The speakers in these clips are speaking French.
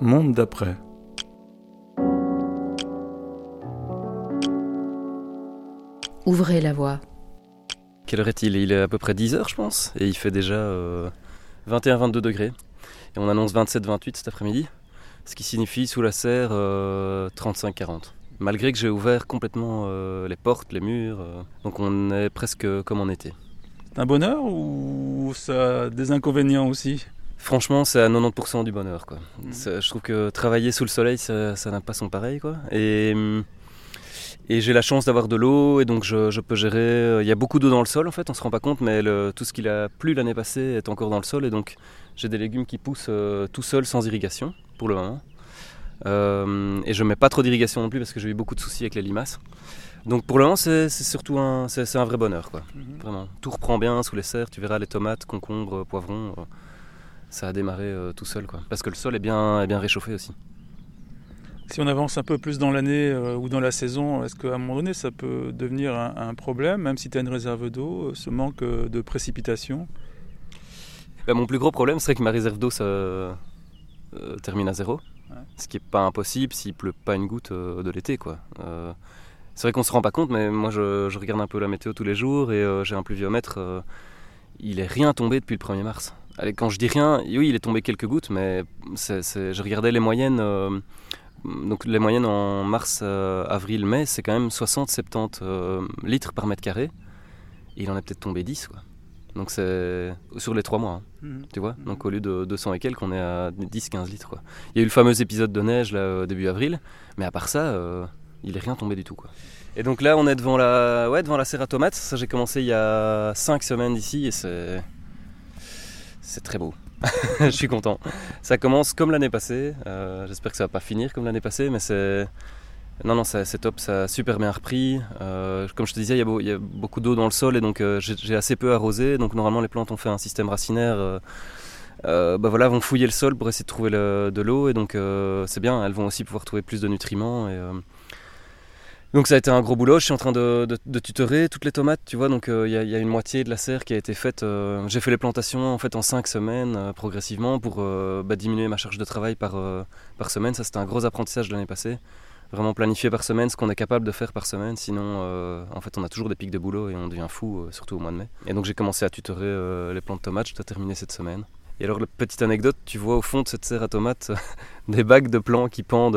Monde d'après. Ouvrez la voie. Quelle heure est-il? Il est à peu près 10 heures, je pense, et il fait déjà 21-22 degrés. Et on annonce 27-28 cet après-midi, ce qui signifie sous la serre 35-40. Malgré que j'ai ouvert complètement euh, les portes, les murs, euh, donc on est presque comme en été. C'est un bonheur ou ça a des inconvénients aussi? Franchement, c'est à 90% du bonheur. Quoi. Mhm. C'est- Je trouve que travailler sous le soleil, ça ça n'a pas son pareil. Quoi. Et, et j'ai la chance d'avoir de l'eau, et donc je, je peux gérer. euh, Il y a beaucoup d'eau dans le sol, en fait, on se rend pas compte, mais le- tout ce qu'il a plu l'année passée est encore dans le sol, et donc j'ai des légumes qui poussent euh, tout seuls sans irrigation, pour le moment. Euh, et je mets pas trop d'irrigation non plus parce que j'ai eu beaucoup de soucis avec les limaces. Donc pour le moment, c'est surtout un, c'est un vrai bonheur. Quoi. Vraiment, tout reprend bien sous les serres. Tu verras les tomates, concombres, poivrons. euh, ça a démarré euh, tout seul, quoi. Parce que le sol est bien, est bien réchauffé aussi. Si on avance un peu plus dans l'année euh, ou dans la saison, est-ce qu'à un moment donné ça peut devenir un, un problème, même si tu as une réserve d'eau, euh, ce manque euh, de précipitation? Bah, mon plus gros problème serait que ma réserve d'eau ça, euh, termine à zéro. Ouais. Ce qui n'est pas impossible s'il pleut pas une goutte de l'été, quoi. C'est vrai qu'on se rend pas compte, mais moi je, je regarde un peu la météo tous les jours et j'ai un pluviomètre. il est rien tombé depuis le 1er mars. Allez, quand je dis rien, oui, il est tombé quelques gouttes, mais c'est- c'est- je regardais les moyennes. euh, donc les moyennes en mars, euh, avril, mai, c'est quand même 60-70 euh, litres par mètre carré. Et il en a peut-être tombé 10, quoi. Donc c'est sur les 3 mois, hein, tu vois. Mhm. Donc au lieu de 200 et quelques, on est à 10-15 litres, quoi. Il y a eu le fameux épisode de neige là début avril, mais à part ça, il est rien tombé du tout, quoi. Et donc là, on est devant la, ouais, devant la serre à tomates. Ça, j'ai commencé il y a 5 semaines d'ici et c'est, c'est très beau. Je suis content. Ça commence comme l'année passée. Euh, j'espère que ça va pas finir comme l'année passée, mais c'est, non, non, c'est top. Ça a super bien repris. Euh, comme je te disais, il y a, beaucoup d'eau dans le sol et donc euh, j'ai, assez peu arrosé. Donc normalement, les plantes ont fait un système racinaire. bah voilà, vont fouiller le sol pour essayer de trouver de l'eau et donc c'est bien. Elles vont aussi pouvoir trouver plus de nutriments donc ça a été un gros boulot, je suis en train de, tutorer toutes les tomates, tu vois, donc euh, il y, a- une moitié de la serre qui a été faite. euh, J'ai fait les plantations en fait en 5 semaines euh, progressivement pour bah, diminuer ma charge de travail par, par semaine. Ça c'était un gros apprentissage de l'année passée. Vraiment planifier par semaine ce qu'on est capable de faire par semaine, sinon en fait on a toujours des pics de boulot et on devient fou, surtout au mois de mai. Et donc j'ai commencé à tutorer les plants de tomates, je dois terminer cette semaine. Et alors, la petite anecdote, tu vois au fond de cette serre à tomates des bagues de plants qui pendent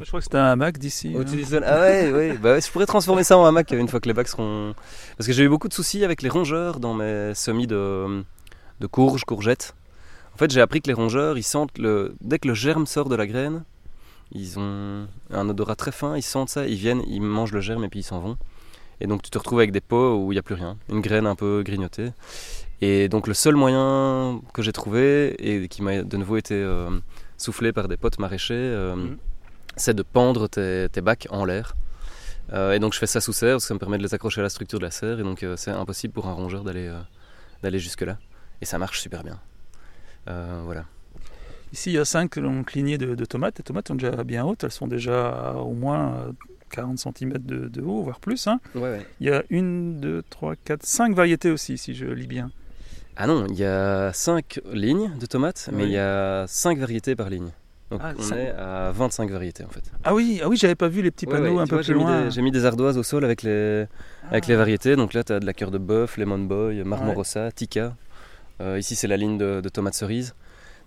Je crois que c'était un hamac d'ici. hein. Ah ouais, ouais. Bah ouais, je pourrais transformer ça en hamac une fois que les bagues seront. Parce que j'ai eu beaucoup de soucis avec les rongeurs dans mes semis de, de courges, courgettes. En fait, j'ai appris que les rongeurs, ils sentent le. Dès que le germe sort de la graine, ils ont un odorat très fin, ils sentent ça, ils viennent, ils mangent le germe et puis ils s'en vont. Et donc tu te retrouves avec des pots où il n'y a plus rien, une graine un peu grignotée. Et donc le seul moyen que j'ai trouvé, et qui m'a de nouveau été euh, soufflé par des potes maraîchers, euh, Mhm. C'est de pendre tes, tes bacs en l'air. Euh, et donc je fais ça sous serre, parce que ça me permet de les accrocher à la structure de la serre, et donc euh, c'est impossible pour un rongeur d'aller euh, d'aller jusque-là. Et ça marche super bien. Voilà. Ici, il y a 5 longues lignées de, de tomates. Les tomates sont déjà bien hautes, elles sont déjà à au moins euh, 40 cm de, de haut, voire plus. hein. Ouais, ouais. Il y a une, deux, trois, quatre, cinq variétés aussi, si je lis bien. Ah non, il y a 5 lignes de tomates, mais il y a 5 variétés par ligne. Donc Ah, on est à 25 variétés en fait. Ah oui, ah oui j'avais pas vu les petits panneaux ouais, un peu vois, plus j'ai mis loin. des- J'ai mis des ardoises au sol avec les, avec Ah. les variétés. Donc là, tu as de la cœur de bœuf, lemon boy, marmot Ouais. tika. Euh, ici, c'est la ligne de, de tomates cerises.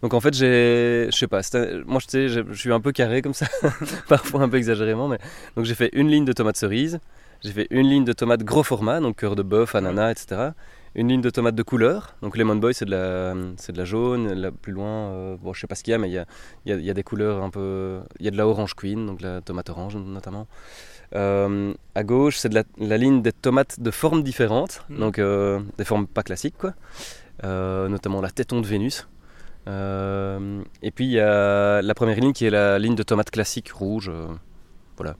Donc en fait, j'ai, je sais pas, moi je sais, je je suis un peu carré comme ça, parfois un peu exagérément, mais donc j'ai fait une ligne de tomates cerises, j'ai fait une ligne de tomates gros format, donc cœur de bœuf, ananas, etc. Une ligne de tomates de couleur, donc lemon boy c'est de la, c'est de la jaune, là, plus loin, euh, bon je sais pas ce qu'il y a, mais il y a, y a- il y a des couleurs un peu, il y a de la orange queen, donc la tomate orange notamment. Euh, à gauche, c'est de la, la ligne des tomates de formes différentes, Mhm. donc euh, des formes pas classiques, quoi. Euh, notamment la téton de Vénus. Euh, et puis il y a la première ligne qui est la ligne de tomates classiques rouges. voilà.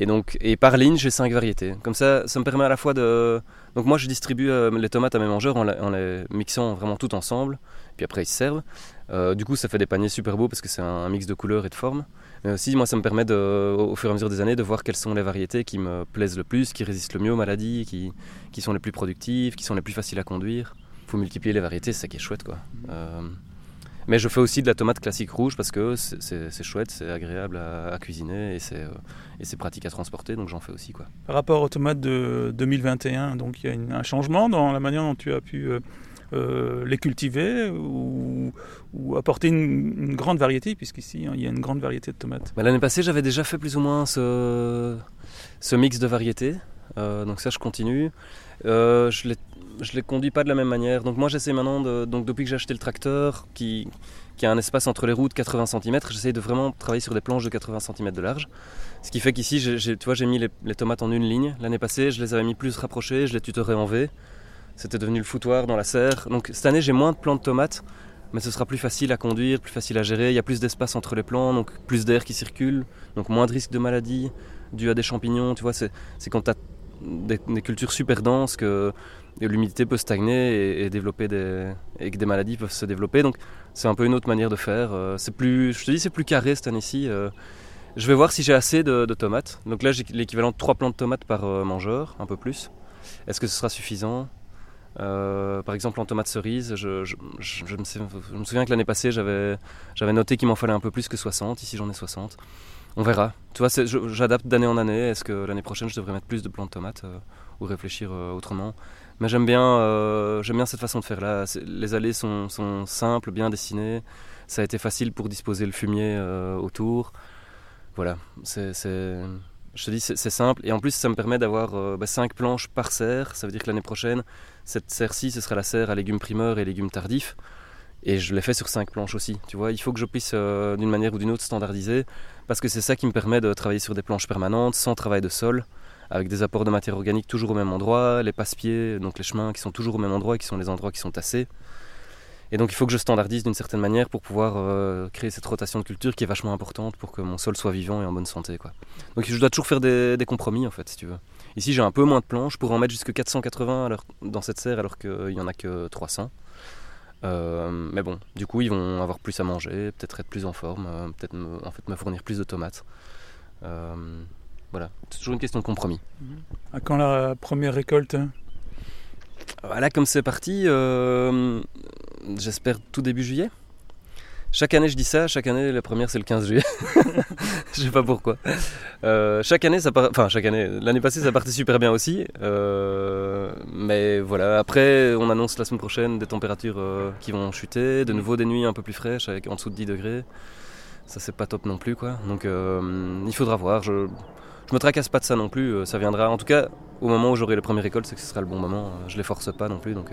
Et donc, et par ligne, j'ai cinq variétés. Comme ça, ça me permet à la fois de. Donc, moi, je distribue euh, les tomates à mes mangeurs en, la- en les mixant vraiment tout ensemble. Puis après, ils se servent. Euh, du coup, ça fait des paniers super beaux parce que c'est un, un mix de couleurs et de formes. Mais aussi, moi, ça me permet, de, au, fur et à mesure des années, de voir quelles sont les variétés qui me plaisent le plus, qui résistent le mieux aux maladies, qui, qui sont les plus productives, qui sont les plus faciles à conduire. Il faut multiplier les variétés, c'est ça qui est chouette, quoi. Euh, Mais je fais aussi de la tomate classique rouge parce que c'est chouette, c'est agréable à, cuisiner et c'est pratique à transporter, donc j'en fais aussi. Quoi. Par rapport aux tomates de 2021, donc il y a un changement dans la manière dont tu as pu euh, les cultiver ou, apporter une, grande variété, puisqu'ici hein, il y a une grande variété de tomates? Bah, l'année passée, j'avais déjà fait plus ou moins ce, ce mix de variétés, euh, donc ça je continue. Euh, je ne les conduis pas de la même manière. Donc moi j'essaie maintenant, donc depuis que j'ai acheté le tracteur qui, a un espace entre les roues de 80 cm, j'essaie de vraiment travailler sur des planches de 80 cm de large. Ce qui fait qu'ici, tu vois, j'ai mis les, tomates en une ligne. L'année passée, je les avais mis plus rapprochées, je les tutorais en V. C'était devenu le foutoir dans la serre. Donc cette année, j'ai moins de plants de tomates, mais ce sera plus facile à conduire, plus facile à gérer. Il y a plus d'espace entre les plants, donc plus d'air qui circule, donc moins de risques de maladies dues à des champignons. Tu vois, c'est quand tu as des, cultures super denses que l'humidité peut stagner et, développer des, que des maladies peuvent se développer. Donc c'est un peu une autre manière de faire. Euh, c'est plus, je te dis, c'est plus carré cette année-ci. Euh. Je vais voir si j'ai assez de, tomates. Donc là, j'ai l'équivalent de 3 plants de tomates par euh, mangeur, un peu plus. Est-ce que ce sera suffisant? Par exemple en tomates cerises, je, me, souviens que l'année passée j'avais, noté qu'il m'en fallait un peu plus que 60, ici j'en ai 60. On verra. Tu vois, j'adapte d'année en année. Est-ce que l'année prochaine je devrais mettre plus de plants de tomates ou réfléchir autrement? Mais j'aime bien, j'aime bien cette façon de faire là. Les allées sont, simples, bien dessinées. Ça a été facile pour disposer le fumier autour. Voilà, c'est je te dis, c'est simple. Et en plus, ça me permet d'avoir 5 bah, planches par serre. Ça veut dire que l'année prochaine, cette serre-ci, ce sera la serre à légumes primeurs et légumes tardifs. Et je l'ai fait sur 5 planches aussi. Tu vois, il faut que je puisse euh, d'une manière ou d'une autre standardiser parce que c'est ça qui me permet de travailler sur des planches permanentes, sans travail de sol, avec des apports de matière organique toujours au même endroit, les passe-pieds, donc les chemins qui sont toujours au même endroit et qui sont les endroits qui sont tassés. Et donc il faut que je standardise d'une certaine manière pour pouvoir euh, créer cette rotation de culture qui est vachement importante pour que mon sol soit vivant et en bonne santé. Donc je dois toujours faire des, compromis en fait, si tu veux. Ici, j'ai un peu moins de planches. Je pourrais en mettre jusque 480 dans cette serre alors qu'il n'y en a que 300. Euh, mais bon, du coup, ils vont avoir plus à manger, peut-être être plus en forme, euh, peut-être en fait, me fournir plus de tomates. Voilà, c'est toujours une question de compromis. À quand la première récolte Voilà, comme c'est parti, j'espère tout début juillet. Chaque année, je dis ça. Chaque année, la première, c'est le 15 juillet. je sais pas pourquoi. Euh, chaque année, ça part... enfin chaque année. L'année passée, ça partait super bien aussi. Euh, mais voilà. Après, on annonce la semaine prochaine des températures euh, qui vont chuter, de nouveau des nuits un peu plus fraîches, avec en dessous de 10 degrés. Ça, c'est pas top non plus, quoi. Donc, il faudra voir. Je... je me tracasse pas de ça non plus. Ça viendra. En tout cas, au moment où j'aurai les premières récoltes, c'est que ce sera le bon moment. Je les force pas non plus, donc.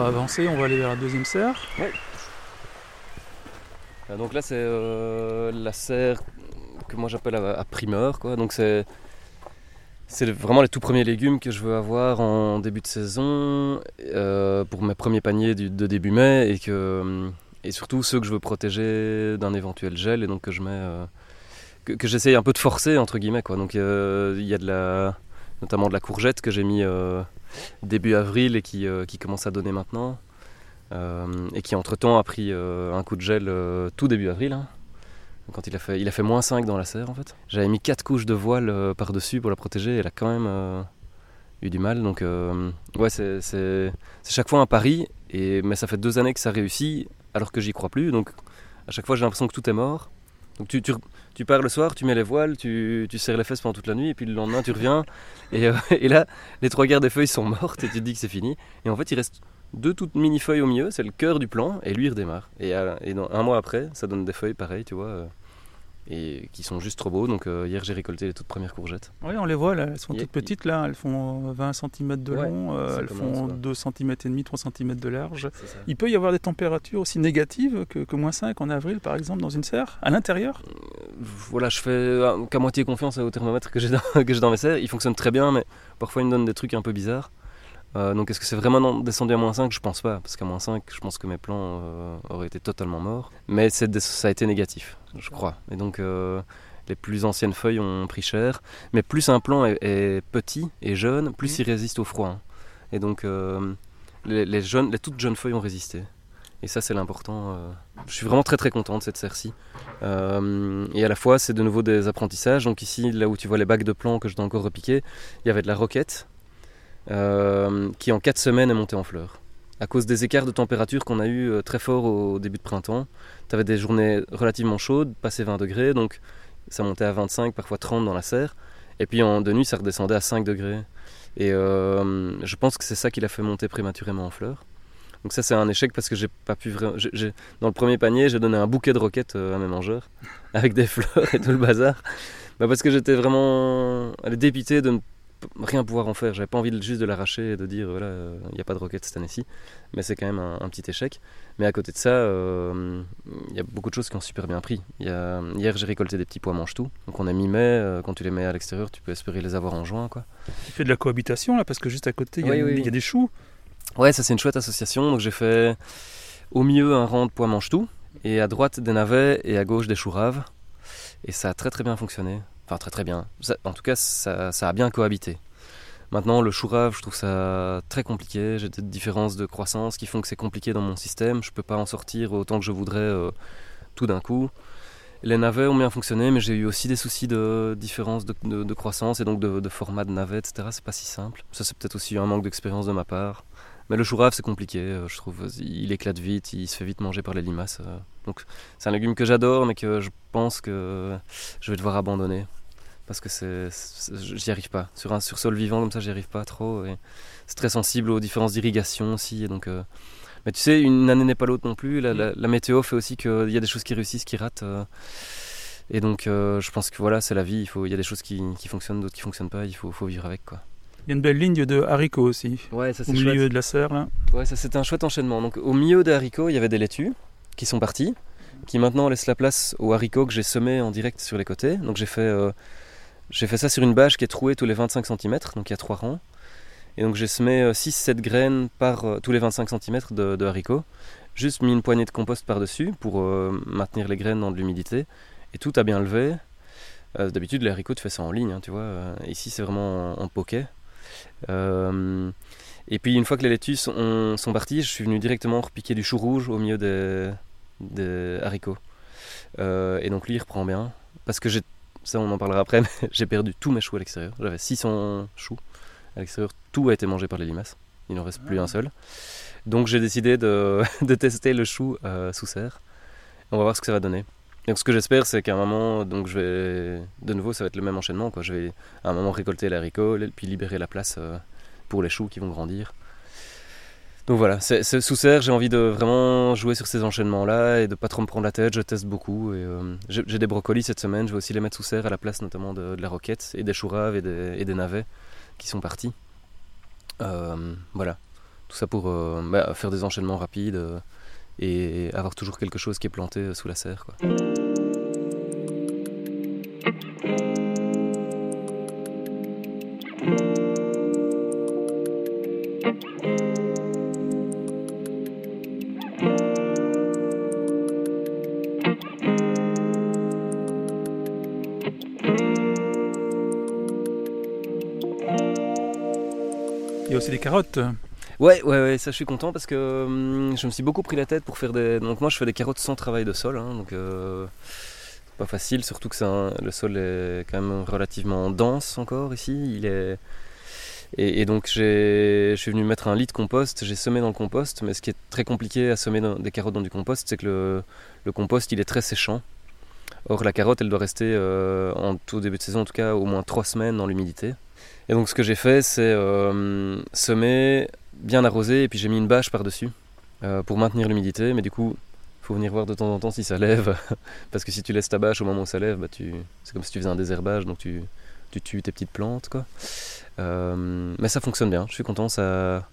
Va avancer, on va aller vers la deuxième serre. Euh, donc là c'est euh, la serre que moi j'appelle à, primeur. Quoi. Donc c'est, c'est vraiment les tout premiers légumes que je veux avoir en début de saison euh, pour mes premiers paniers de début mai et, que, et surtout ceux que je veux protéger d'un éventuel gel et donc que je mets que, que j'essaye un peu de forcer entre guillemets. Quoi. Donc il y a de la, notamment de la courgette que j'ai mis début avril et qui, euh, qui commence à donner maintenant. Euh, et qui entre-temps a pris euh, un coup de gel tout début avril. Hein. quand il a, fait, il a fait moins 5 dans la serre en fait. J'avais mis 4 couches de voile par-dessus pour la protéger, elle a quand même eu du mal. Donc ouais, c'est chaque fois un pari, et, mais ça fait deux années que ça réussit alors que j'y crois plus. Donc à chaque fois j'ai l'impression que tout est mort. Donc tu, tu, pars le soir, tu mets les voiles, tu, serres les fesses pendant toute la nuit, et puis le lendemain tu reviens, et, euh, et là les trois quarts des feuilles sont mortes, et tu te dis que c'est fini. Et en fait il reste deux toutes mini feuilles au milieu, c'est le cœur du plan, et lui il redémarre. Et, euh, et un mois après, ça donne des feuilles pareilles, tu vois. Et qui sont juste trop beaux. Donc euh, hier j'ai récolté les toutes premières courgettes. Oui, on les voit là, elles sont toutes petites là, elles font 20 cm de long, euh, elles font 2 cm et demi, 3 cm de large. Il peut y avoir des températures aussi négatives que, que, moins 5 en avril par exemple dans une serre, à l'intérieur? Euh, Voilà, je fais qu'à moitié confiance au thermomètre que j'ai dans, dans mes serres. Il fonctionne très bien, mais parfois il me donne des trucs un peu bizarres. Donc est-ce que c'est vraiment descendu à moins 5 Je pense pas, parce qu'à moins 5, je pense que mes plants auraient été totalement morts. Mais ça a été négatif, je crois. Et donc les plus anciennes feuilles ont pris cher. Mais plus un plant est, petit et jeune, plus mmh. il résiste au froid. Hein. Et donc les, jeunes, les toutes jeunes feuilles ont résisté. Et ça, c'est l'important. Euh. Je suis vraiment très très content de cette serre-ci. Euh, et à la fois, c'est de nouveau des apprentissages. Donc ici, là où tu vois les bacs de plants que je dois encore repiquer, il y avait de la roquette euh, qui en 4 semaines est montée en fleurs. À cause des écarts de température qu'on a eu très forts au début de printemps, tu avais des journées relativement chaudes, passé 20 degrés, donc ça montait à 25, parfois 30 dans la serre. Et puis en de nuit, ça redescendait à 5 degrés. Et je pense que c'est ça qui l'a fait monter prématurément en fleurs. Donc ça c'est un échec parce que j'ai pas pu vraiment... Dans le premier panier j'ai donné un bouquet de roquettes euh, à mes mangeurs avec des fleurs et tout le bazar. Bah parce que j'étais vraiment dépité de ne rien pouvoir en faire. J'avais pas envie de, juste de l'arracher et de dire voilà il n'y a pas de roquettes cette année-ci. Mais c'est quand même un, petit échec. Mais à côté de ça euh, il y a beaucoup de choses qui ont super bien pris. Y a, hier j'ai récolté des petits pois mange-tout. Donc on est mi-mai. Euh, quand tu les mets à l'extérieur tu peux espérer les avoir en juin. Quoi. Tu fais de la cohabitation là parce que juste à côté il y, y, a des choux. Ouais, ça c'est une chouette association. Donc j'ai fait au milieu un rang de pois mange-tout, et à droite des navets et à gauche des choux raves. Et ça a très très bien fonctionné. Enfin, très très bien. en tout cas, ça, a bien cohabité. Maintenant, le chou rave, je trouve ça très compliqué. J'ai des différences de croissance qui font que c'est compliqué dans mon système. Je peux pas en sortir autant que je voudrais euh, tout d'un coup. Les navets ont bien fonctionné, mais j'ai eu aussi des soucis de différence de, croissance et donc de, format de navet, etc. C'est pas si simple. Ça, c'est peut-être aussi un manque d'expérience de ma part. Mais le chou rave, c'est compliqué, euh, je trouve. Il éclate vite, il se fait vite manger par les limaces. Euh. Donc, c'est un légume que j'adore, mais que je pense que je vais devoir abandonner. Parce que c'est, j'y arrive pas. Sur un sur sol vivant comme ça, j'y arrive pas trop. Et c'est très sensible aux différences d'irrigation aussi. Et donc, euh, mais tu sais, une année n'est pas l'autre non plus. La, la, météo fait aussi qu'il y a des choses qui réussissent, qui ratent. et donc, je pense que voilà, c'est la vie. Il, faut, il y a des choses qui, qui fonctionnent, d'autres qui fonctionnent pas. Il faut, faut vivre avec. quoi. Il y a une belle ligne de haricots aussi. Ouais, ça, au milieu de la serre là. Ouais, ça c'était un chouette enchaînement. Donc au milieu des haricots, il y avait des laitues qui sont partis, qui maintenant laissent la place aux haricots que j'ai semés en direct sur les côtés. Donc j'ai fait, euh, j'ai fait ça sur une bâche qui est trouée tous les 25 cm, donc il y a trois rangs. Et donc j'ai semé 6-7 euh, graines par euh, tous les 25 cm de, haricots. Juste mis une poignée de compost par-dessus pour maintenir les graines dans de l'humidité. Et tout a bien levé. D'habitude, les haricots, tu fais ça en ligne, hein, tu vois. Ici, c'est vraiment en, en poquet. Euh, et puis une fois que les laitues sont, sont, parties, je suis venu directement repiquer du chou rouge au milieu des, haricots. Euh, et donc lui il reprend bien. Parce que j'ai, ça on en parlera après, mais j'ai perdu tous mes choux à l'extérieur. J'avais 600 choux à l'extérieur. Tout a été mangé par les limaces. Il n'en reste plus un seul. Donc j'ai décidé de, de, tester le chou euh, sous serre. On va voir ce que ça va donner. Donc ce que j'espère, c'est qu'à un moment, donc je vais, de nouveau, ça va être le même enchaînement. Quoi. Je vais à un moment récolter les haricots, puis libérer la place euh, pour les choux qui vont grandir. Donc voilà, sous serre, j'ai envie de vraiment jouer sur ces enchaînements-là et de pas trop me prendre la tête. Je teste beaucoup. Euh, j'ai, des brocolis cette semaine, je vais aussi les mettre sous serre à la place notamment de, la roquette et des choux raves et des, navets qui sont partis. Euh, voilà, tout ça pour bah, faire des enchaînements rapides et avoir toujours quelque chose qui est planté sous la serre. Carottes. Ouais, ouais, ouais, ça je suis content parce que hum, je me suis beaucoup pris la tête pour faire des. Donc moi je fais des carottes sans travail de sol, hein, donc euh, pas facile, surtout que le sol est quand même relativement dense encore ici. Et, donc je suis venu mettre un lit de compost, j'ai semé dans le compost, mais ce qui est très compliqué à semer des carottes dans du compost, c'est que le, compost il est très séchant. Or la carotte elle doit rester euh, en tout début de saison en tout cas au moins 3 semaines dans l'humidité. Et donc ce que j'ai fait c'est euh, semer bien arrosé et puis j'ai mis une bâche par-dessus euh, pour maintenir l'humidité. Mais du coup, il faut venir voir de temps en temps si ça lève. parce que si tu laisses ta bâche au moment où ça lève, bah, c'est comme si tu faisais un désherbage, donc tu, tu tues tes petites plantes. Euh, mais ça fonctionne bien, je suis content. Ça...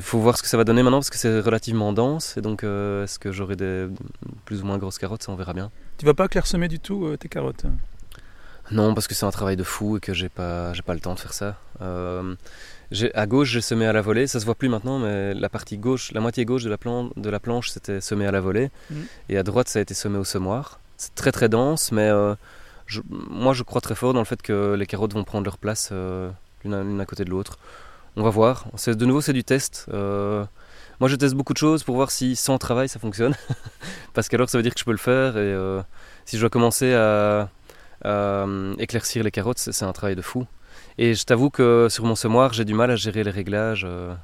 Faut voir ce que ça va donner maintenant parce que c'est relativement dense. Et donc, est-ce que j'aurai des plus ou moins grosses carottes Ça, on verra bien. Tu vas pas clairsemer du tout tes carottes non, parce que c'est un travail de fou et que j'ai pas, j'ai pas le temps de faire ça. À gauche, j'ai semé à la volée. Ça se voit plus maintenant, mais la partie gauche, la moitié gauche de la, de la planche, c'était semé à la volée. Mm. Et à droite, ça a été semé au semoir. C'est très très dense, mais euh, moi je crois très fort dans le fait que les carottes vont prendre leur place euh, l'une à, côté de l'autre. On va voir. De nouveau, c'est du test. Euh, moi, je teste beaucoup de choses pour voir si sans travail ça fonctionne. Parce qu'alors, ça veut dire que je peux le faire. Et si je dois commencer à, à éclaircir les carottes, c'est un travail de fou. Et je t'avoue que sur mon semoir, j'ai du mal à gérer les réglages. Euh.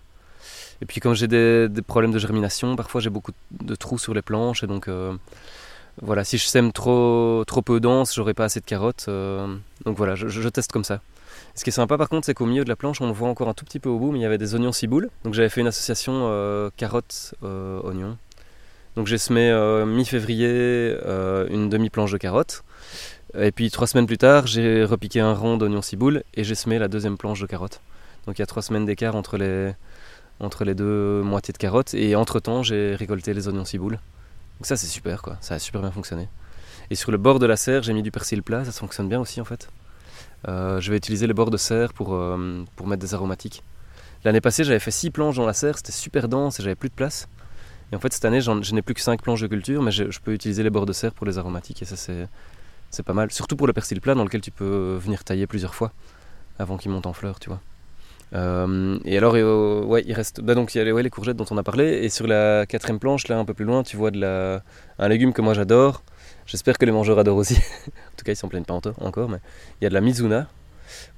Et puis quand j'ai des, problèmes de germination, parfois j'ai beaucoup de trous sur les planches. Et donc euh, voilà, si je sème trop, trop peu dense, j'aurai pas assez de carottes. Euh. donc voilà, je, teste comme ça. Ce qui est sympa par contre, c'est qu'au milieu de la planche, on le voit encore un tout petit peu au bout, mais il y avait des oignons ciboules. Donc j'avais fait une association carottes-oignons. Donc j'ai semé mi-février une demi-planche de carottes. Et puis trois semaines plus tard, j'ai repiqué un rond d'oignon ciboule et j'ai semé la deuxième planche de carottes. Donc il y a trois semaines d'écart entre les, entre les deux moitiés de carottes. Et entre-temps, j'ai récolté les oignons ciboules. Donc ça, c'est super, quoi. Ça a super bien fonctionné. Et sur le bord de la serre, j'ai mis du persil plat. Ça fonctionne bien aussi, en fait. Euh, je vais utiliser les bords de serre pour, euh, pour mettre des aromatiques. L'année passée, j'avais fait six planches dans la serre. C'était super dense et j'avais plus de place. Et en fait, cette année, je n'ai plus que cinq planches de culture, mais je, je peux utiliser les bords de serre pour les aromatiques. Et ça, c'est pas mal. Surtout pour le persil plat dans lequel tu peux venir tailler plusieurs fois avant qu'il monte en fleurs, tu vois. Euh, et alors, euh, ouais, il reste. Bah donc, il y a les, les, courgettes dont on a parlé. Et sur la quatrième planche, là, un peu plus loin, tu vois de la... un légume que moi j'adore. J'espère que les mangeurs adorent aussi. en tout cas, ils s'en plaignent pas encore, mais il y a de la mizuna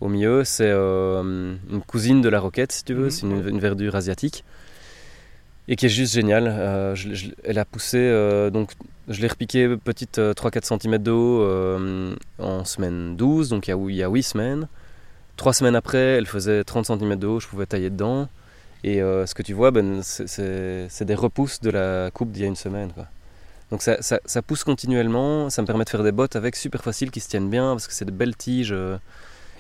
au milieu. C'est euh, une cousine de la roquette, si tu veux. Mhm. C'est une, verdure asiatique et qui est juste géniale. elle a poussé donc je l'ai repiqué petite 3-4 cm d'eau en semaine 12, donc il y, a, 8 semaines. Trois semaines après, elle faisait 30 cm de haut, je pouvais tailler dedans. Et euh, ce que tu vois, ben, c'est des repousses de la coupe d'il y a une semaine. Donc ça, pousse continuellement, ça me permet de faire des bottes avec super facile qui se tiennent bien parce que c'est de belles tiges. Euh,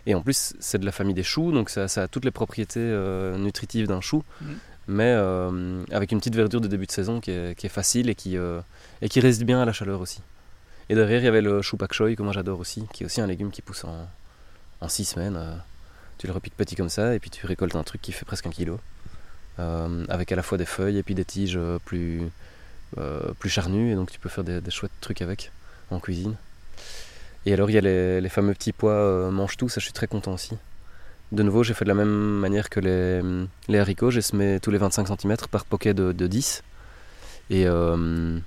et en plus, c'est de la famille des choux, donc ça, a toutes les propriétés euh, nutritives d'un chou. Mmh mais euh, avec une petite verdure de début de saison qui est, facile et qui, euh, résiste bien à la chaleur aussi. Et derrière, il y avait le chou pak choi que moi j'adore aussi, qui est aussi un légume qui pousse en, en six semaines. Euh. tu le repiques petit comme ça et puis tu récoltes un truc qui fait presque un kilo. avec à la fois des feuilles et puis des tiges plus, charnues et donc tu peux faire des, chouettes trucs avec en cuisine. Et alors il y a les, fameux petits pois mange-tout, ça je suis très content aussi. De nouveau, j'ai fait de la même manière que les, les haricots. J'ai semé tous les 25 cm par poquet de, 10. Euh,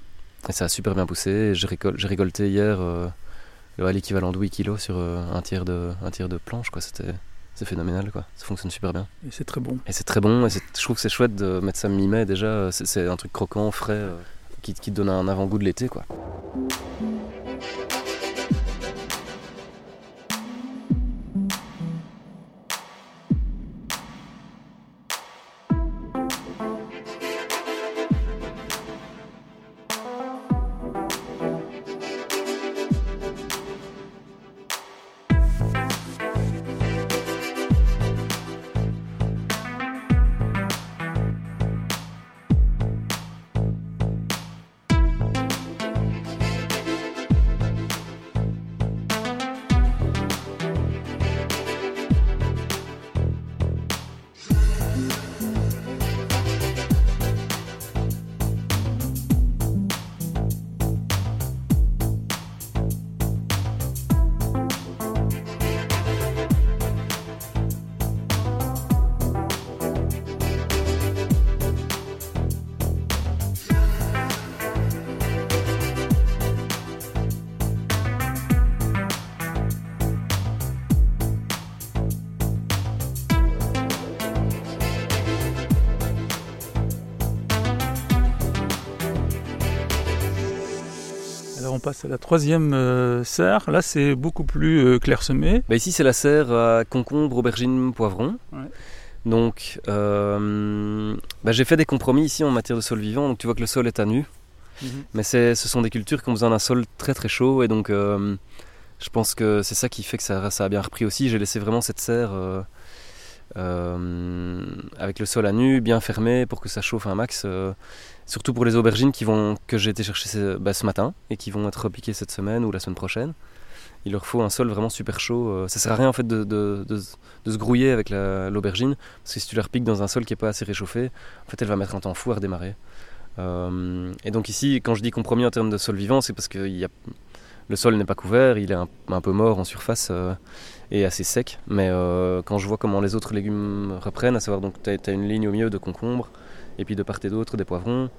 et, ça a super bien poussé. J'ai récolté hier euh, l'équivalent de 8 kg sur euh, un, tiers de, un tiers de planche. C'est phénoménal quoi. Ça fonctionne super bien. Et c'est très bon. Et c'est très bon. Et je trouve que c'est chouette de mettre ça mi-mai déjà. C'est un truc croquant, frais, qui, qui, te donne un avant-goût de l'été quoi. Passe à la troisième euh, serre. Là, c'est beaucoup plus euh, clairsemé. Bah, ici, c'est la serre à concombre, aubergine, poivron. Donc, euh, bah, j'ai fait des compromis ici en matière de sol vivant. Donc, tu vois que le sol est à nu. Mhm. Mais ce sont des cultures qui ont besoin d'un sol très très chaud. Et donc, je pense que c'est ça qui fait que ça, ça, a bien repris aussi. J'ai laissé vraiment cette serre avec le sol à nu, bien fermé pour que ça chauffe un max. surtout pour les aubergines qui vont, que j'ai été chercher ce, bah, matin et qui vont être piquées cette semaine ou la semaine prochaine. Il leur faut un sol vraiment super chaud. Ça sert à rien en fait de, se grouiller avec l'aubergine parce que si tu la repiques dans un sol qui n'est pas assez réchauffé, en fait elle va mettre un temps fou à redémarrer. et donc ici, quand je dis compromis en termes de sol vivant, c'est parce que y a, le sol n'est pas couvert, il est un, peu mort en surface euh, et assez sec. Mais euh, quand je vois comment les autres légumes reprennent, à savoir donc tu as, une ligne au milieu de concombres et puis de part et d'autre des poivrons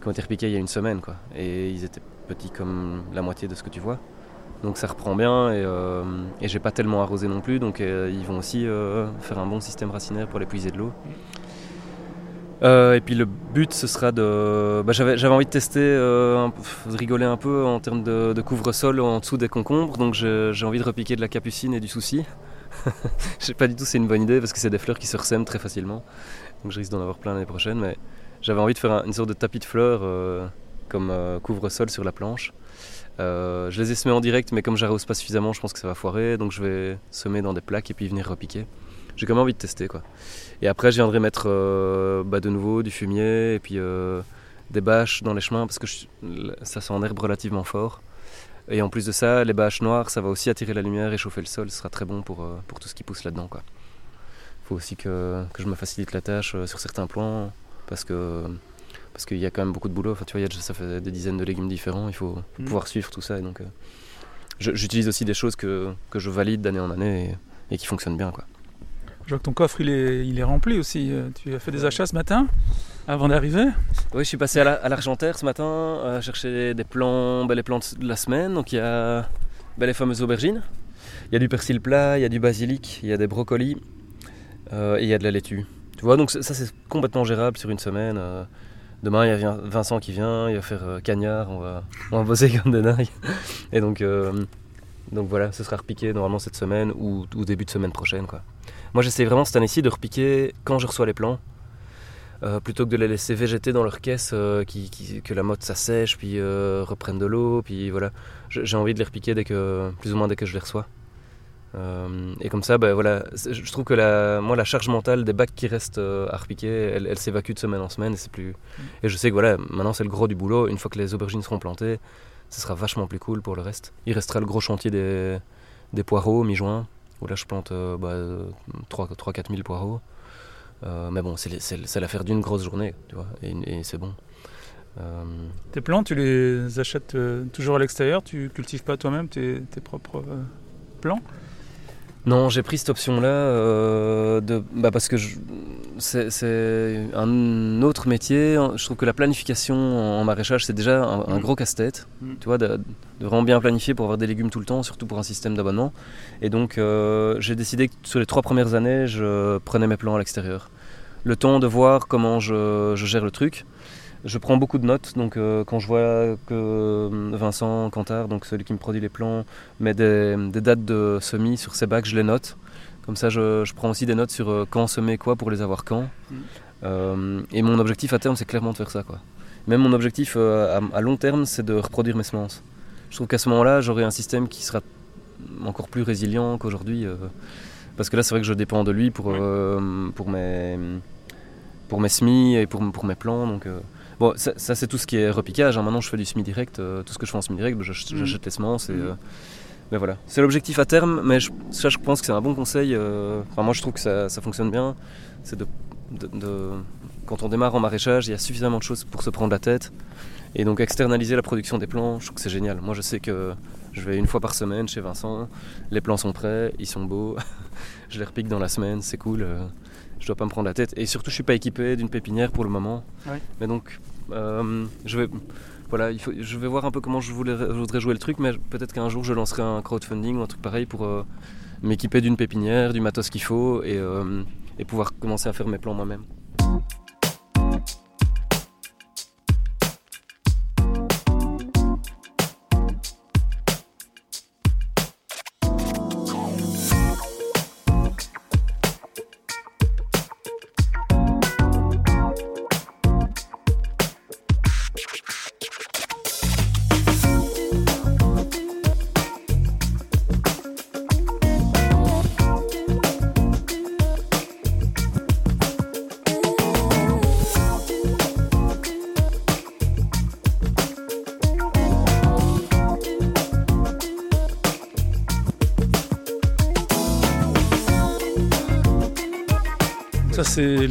qui ont été repiqués il y a une semaine quoi. Et ils étaient petits comme la moitié de ce que tu vois. Donc ça reprend bien et, euh, et j'ai pas tellement arrosé non plus, donc ils vont aussi faire un bon système racinaire pour les puiser de l'eau. Euh, et puis le but, ce sera de. Bah, j'avais, envie de tester, euh, de rigoler un peu en termes de, couvre-sol en dessous des concombres, donc j'ai, envie de repiquer de la capucine et du souci. je sais pas du tout si c'est une bonne idée parce que c'est des fleurs qui se ressèment très facilement, donc je risque d'en avoir plein l'année prochaine, mais j'avais envie de faire une sorte de tapis de fleurs euh, comme couvre-sol sur la planche. je les ai semés en direct, mais comme j'arrose pas suffisamment, je pense que ça va foirer, donc je vais semer dans des plaques et puis venir repiquer. J'ai quand même envie de tester quoi. Et après, je viendrai mettre euh, bah, de nouveau du fumier et puis euh, des bâches dans les chemins parce que ça sent en herbe relativement fort. Et en plus de ça, les bâches noires, ça va aussi attirer la lumière et chauffer le sol. Ce sera très bon pour, euh, pour tout ce qui pousse là-dedans. Il faut aussi que, que, je me facilite la tâche sur certains plans parce que parce qu'il y a quand même beaucoup de boulot. Enfin, tu vois, ça fait des dizaines de légumes différents. Il faut, mm. pouvoir suivre tout ça. Et donc, j'utilise aussi des choses que, que je valide d'année en année et, et qui fonctionnent bien. Quoi. Je vois que ton coffre il est, il est rempli aussi. Euh, tu as fait des achats ce matin avant d'arriver Oui, je suis passé à l'Argentaire ce matin à chercher des plants, ben, les plants de la semaine. Donc il y a ben, les fameuses aubergines. Il y a du persil plat, il y a du basilic, il y a des brocolis euh, et il y a de la laitue. Tu vois, donc ça c'est complètement gérable sur une semaine. Euh. demain, il y a Vincent qui vient, il va faire cagnard, on va, on va bosser comme des dingues. Et donc, donc voilà, ce sera repiqué normalement cette semaine ou, ou début de semaine prochaine. quoi. Moi, j'essaie vraiment cette année-ci de repiquer quand je reçois les plants. Euh, plutôt que de les laisser végéter dans leur caisse, euh, que la motte s'assèche, puis euh, reprenne de l'eau, puis voilà. J'ai envie de les repiquer dès que, plus ou moins dès que je les reçois. et comme ça, ben voilà, je trouve que la, moi, la charge mentale des bacs qui restent à repiquer, elle, s'évacue de semaine en semaine. Et, c'est plus... et je sais que voilà, maintenant c'est le gros du boulot. Une fois que les aubergines seront plantées, ce sera vachement plus cool pour le reste. Il restera le gros chantier des, des poireaux mi-juin où là je plante euh, bah, 3-4 000 poireaux. Euh, mais bon, c'est l'affaire d'une grosse journée, tu vois, et, c'est bon. Euh, tes plantes, tu les achètes toujours à l'extérieur? Tu cultives pas toi-même tes, propres plants? Non, j'ai pris cette option-là euh, bah parce que c'est un autre métier. Je trouve que la planification en maraîchage, c'est déjà un, gros casse-tête. Mm. Tu vois, de, vraiment bien planifier pour avoir des légumes tout le temps, surtout pour un système d'abonnement. Et donc, euh, j'ai décidé que sur les trois premières années, je prenais mes plans à l'extérieur. Le temps de voir comment je gère le truc je prends beaucoup de notes, donc euh, quand je vois que euh, Vincent Cantard, donc celui qui me produit les plans, met des, dates de semis sur ses bacs, je les note. Comme ça, je, prends aussi des notes sur euh, quand semer quoi pour les avoir quand. Mm. et mon objectif à terme, c'est clairement de faire ça. Quoi. Même mon objectif à, long terme, c'est de reproduire mes semences. Je trouve qu'à ce moment-là, j'aurai un système qui sera encore plus résilient qu'aujourd'hui. parce que là, c'est vrai que je dépends de lui pour, pour, mes, pour mes semis et pour, pour mes plants. Donc, Bon, ça, c'est tout ce qui est repiquage. Hein. Maintenant, je fais du semi-direct. Euh, tout ce que je fais en semi-direct, bah, mm. j'achète les semences. Et, mm. euh, mais voilà, c'est l'objectif à terme. Mais je, ça, je pense que c'est un bon conseil. Euh, enfin, moi, je trouve que ça, fonctionne bien. C'est de, quand on démarre en maraîchage, il y a suffisamment de choses pour se prendre la tête. Et donc, externaliser la production des plants, je trouve que c'est génial. Moi, je sais que je vais une fois par semaine chez Vincent. Les plants sont prêts, ils sont beaux. je les repique dans la semaine, c'est cool je dois pas me prendre la tête. Et surtout, je suis pas équipé d'une pépinière pour le moment. Mais donc, euh, je vais, voilà, il faut, je vais voir un peu comment je, voudrais jouer le truc, mais peut-être qu'un jour je lancerai un crowdfunding ou un truc pareil pour euh, m'équiper d'une pépinière, du matos qu'il faut et, euh, et pouvoir commencer à faire mes plans moi-même.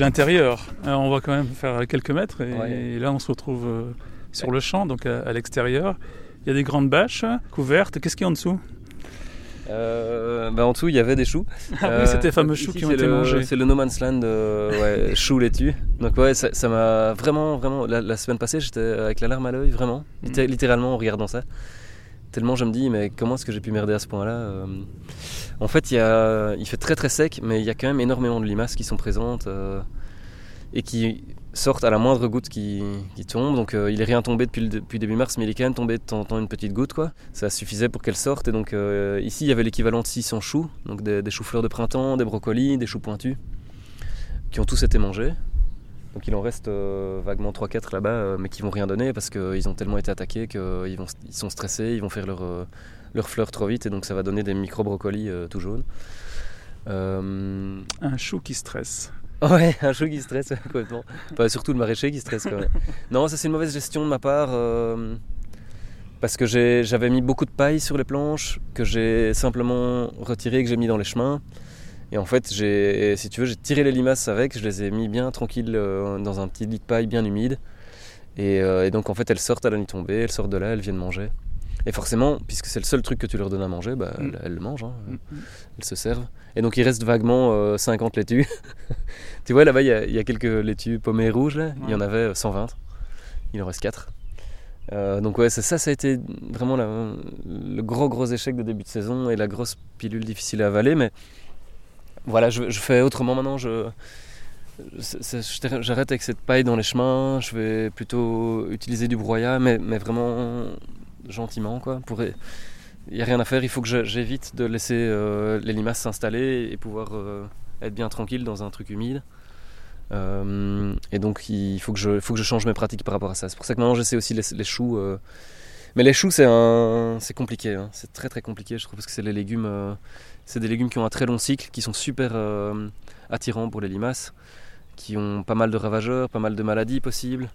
L'intérieur. on va quand même faire quelques mètres et, là on se retrouve sur le champ, donc à l'extérieur. Il y a des grandes bâches couvertes. Qu'est-ce qu'il y a en dessous? Euh, bah en dessous, il y avait des choux. Ah oui, c'était les fameux choux qui ont été mangés. C'est le No Man's Land, euh, ouais, choux laitue. Donc ouais, ça m'a vraiment, vraiment... La, semaine passée, j'étais avec la larme à l'œil, vraiment. Mm. Littéralement en regardant ça. Tellement je me dis, mais comment est-ce que j'ai pu merder à ce point-là euh. En fait, il, y a, il fait très très sec, mais il y a quand même énormément de limaces qui sont présentes et qui sortent à la moindre goutte qui, tombe. Donc euh, il est rien tombé depuis, depuis début mars, mais il est quand même tombé de temps en temps une petite goutte. quoi. Ça suffisait pour qu'elle sorte. Et donc euh, ici, il y avait l'équivalent de 600 choux, donc des, choux-fleurs de printemps, des brocolis, des choux pointus, qui ont tous été mangés. Donc il en reste euh, vaguement 3-4 là-bas, mais qui vont rien donner parce qu'ils ont tellement été attaqués qu'ils ils sont stressés, ils vont faire leurs fleurs trop vite et donc ça va donner des micro-brocolis tout jaunes. Un chou qui stresse. Ouais, un chou qui stresse complètement. surtout le maraîcher qui stresse quand même. Non, ça c'est une mauvaise gestion de ma part. Euh, parce que j'avais mis beaucoup de paille sur les planches, que j'ai simplement retiré et que j'ai mis dans les chemins. Et en fait, si tu veux, j'ai tiré les limaces avec, je les ai mis bien tranquilles euh, dans un petit lit de paille bien humide. Et, euh, et, donc en fait, elles sortent à la nuit tombée, elles sortent de là, elles viennent manger. Et forcément, puisque c'est le seul truc que tu leur donnes à manger, bah, mm. elles, le mangent, hein. mm, elles se servent. Et donc il reste vaguement 50 euh, laitues. tu vois, là-bas, il y, a quelques laitues paumées rouges, là. il y en avait 120. Il en reste 4. Euh, donc ouais, ça, ça a été vraiment le gros gros échec de début de saison et la grosse pilule difficile à avaler. Mais voilà, je, fais autrement maintenant. Je, j'arrête avec cette paille dans les chemins. Je vais plutôt utiliser du broyat, mais, mais vraiment gentiment. Quoi. Il n'y a rien à faire, il faut que j'évite de laisser euh, les limaces s'installer et pouvoir euh, être bien tranquille dans un truc humide. Euh, et donc il faut que, je, faut que je change mes pratiques par rapport à ça. C'est pour ça que maintenant j'essaie aussi les, choux. Mais les choux c'est un, c'est compliqué, hein. c'est très très compliqué je trouve parce que c'est les légumes, c'est des légumes qui ont un très long cycle, qui sont super attirants pour les limaces, qui ont pas mal de ravageurs, pas mal de maladies possibles.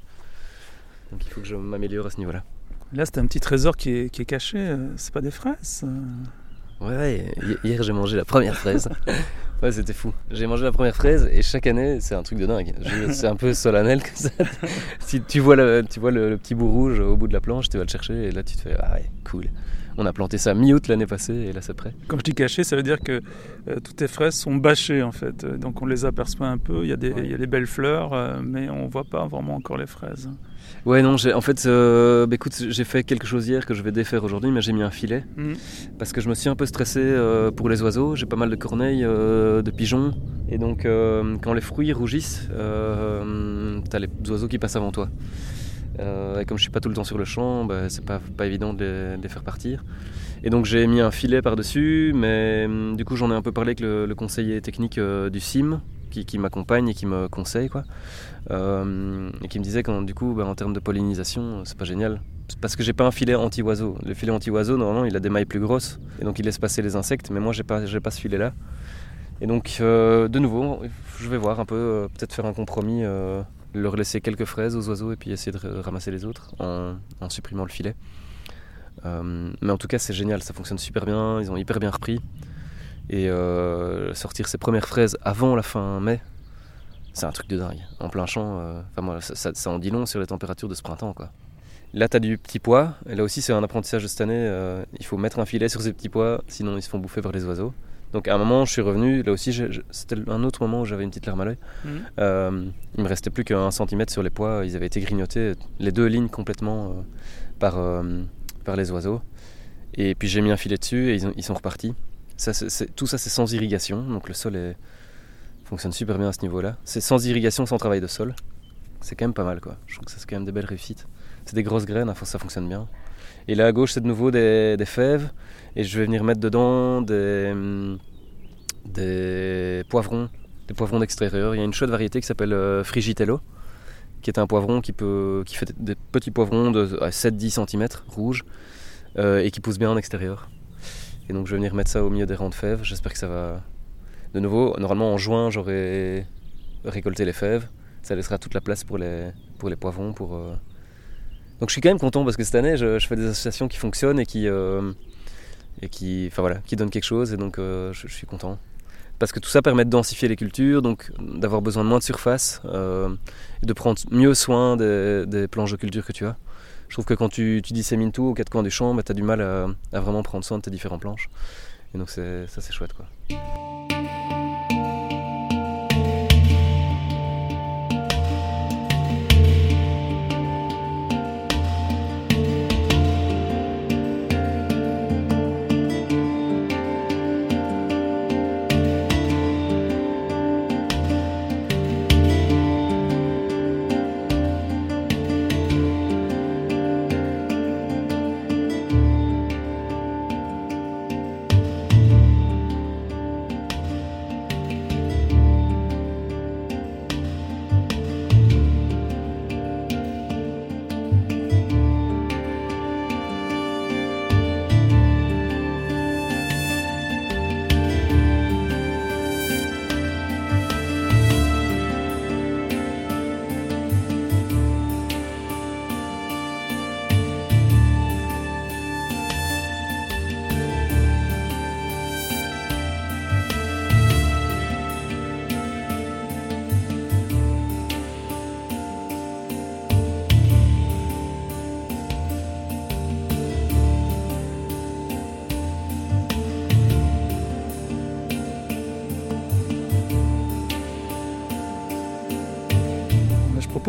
Donc il faut que je m'améliore à ce niveau-là. Là, c'est un petit trésor qui est, caché. Euh, c'est pas des fraises euh. Ouais, hier j'ai mangé la première fraise. ouais, c'était fou. J'ai mangé la première fraise et chaque année, c'est un truc de dingue. C'est un peu solennel comme ça. si tu vois, le, tu vois le, petit bout rouge au bout de la planche, tu vas le chercher et là tu te fais Ah ouais, cool. On a planté ça mi-août l'année passée et là c'est prêt. Quand je dis caché, ça veut dire que euh, toutes les fraises sont bâchées en fait. Donc on les aperçoit un peu, il y a des, il y a des belles fleurs, mais on voit pas vraiment encore les fraises. Ouais, non, en fait, euh, bah, écoute, j'ai fait quelque chose hier que je vais défaire aujourd'hui, mais j'ai mis un filet. Mhm. Parce que je me suis un peu stressé euh, pour les oiseaux. J'ai pas mal de corneilles, euh, de pigeons. Et donc, quand les fruits rougissent, t'as les oiseaux qui passent avant toi. et comme je suis pas tout le temps sur le champ, bah, c'est pas, pas évident de les, faire partir. Et donc, j'ai mis un filet par-dessus, mais du coup, j'en ai un peu parlé avec le, conseiller technique du CIM, qui, qui m'accompagne et qui me conseille. quoi. Euh, et qui me disait qu'en du coup, bah, en termes de pollinisation, c'est pas génial. Parce que j'ai pas un filet anti-oiseau. Le filet anti-oiseau, normalement, il a des mailles plus grosses. Et donc, il laisse passer les insectes. Mais moi, j'ai pas, pas ce filet-là. Et donc, euh, de nouveau, je vais voir un peu, euh, peut-être faire un compromis, leur laisser quelques fraises aux oiseaux et puis essayer de ramasser les autres en, en supprimant le filet. mais en tout cas, c'est génial, ça fonctionne super bien, ils ont hyper bien repris. Et sortir ces premières fraises avant la fin mai, c'est un truc de dingue. En plein champ, euh, enfin, moi, ça, en dit long sur les températures de ce printemps. Quoi. Là, tu as du petit pois. Et là aussi, c'est un apprentissage de cette année. Euh, il faut mettre un filet sur ces petits pois, sinon ils se font bouffer par les oiseaux. Donc à un moment, je suis revenu. Là aussi, c'était un autre moment où j'avais une petite larme à l'œil. Mmh. Euh, il me restait plus qu'un centimètre sur les pois. Ils avaient été grignotés, les deux lignes complètement par, par les oiseaux. Et puis j'ai mis un filet dessus et ils, ils sont repartis. Ça, tout ça, c'est sans irrigation. Donc le sol est, fonctionne super bien à ce niveau-là. C'est sans irrigation, sans travail de sol. C'est quand même pas mal, quoi. Je trouve que c'est quand même des belles réussites. C'est des grosses graines, ça fonctionne bien. Et là à gauche, c'est de nouveau des, fèves. Et je vais venir mettre dedans des, des poivrons, des poivrons d'extérieur. Il y a une chouette variété qui s'appelle euh, Frigitello, qui est un poivron qui, peut, qui fait des petits poivrons de 7-10 cm rouges et qui pousse bien en extérieur. Et donc je vais venir mettre ça au milieu des rangs de fèves. J'espère que ça va, de nouveau, normalement en juin, j'aurai récolté les fèves. Ça laissera toute la place pour les, pour les poivrons. Euh. Donc je suis quand même content parce que cette année, je, fais des associations qui fonctionnent et qui, euh, et qui, voilà, qui donnent quelque chose. Et donc euh, je, suis content. parce que tout ça permet de densifier les cultures, donc d'avoir besoin de moins de surface, et de prendre mieux soin des, planches de culture que tu as. Je trouve que quand tu, dissémines tout aux quatre coins du champ, bah, tu as du mal à, à, vraiment prendre soin de tes différentes planches. Et donc ça c'est chouette. quoi.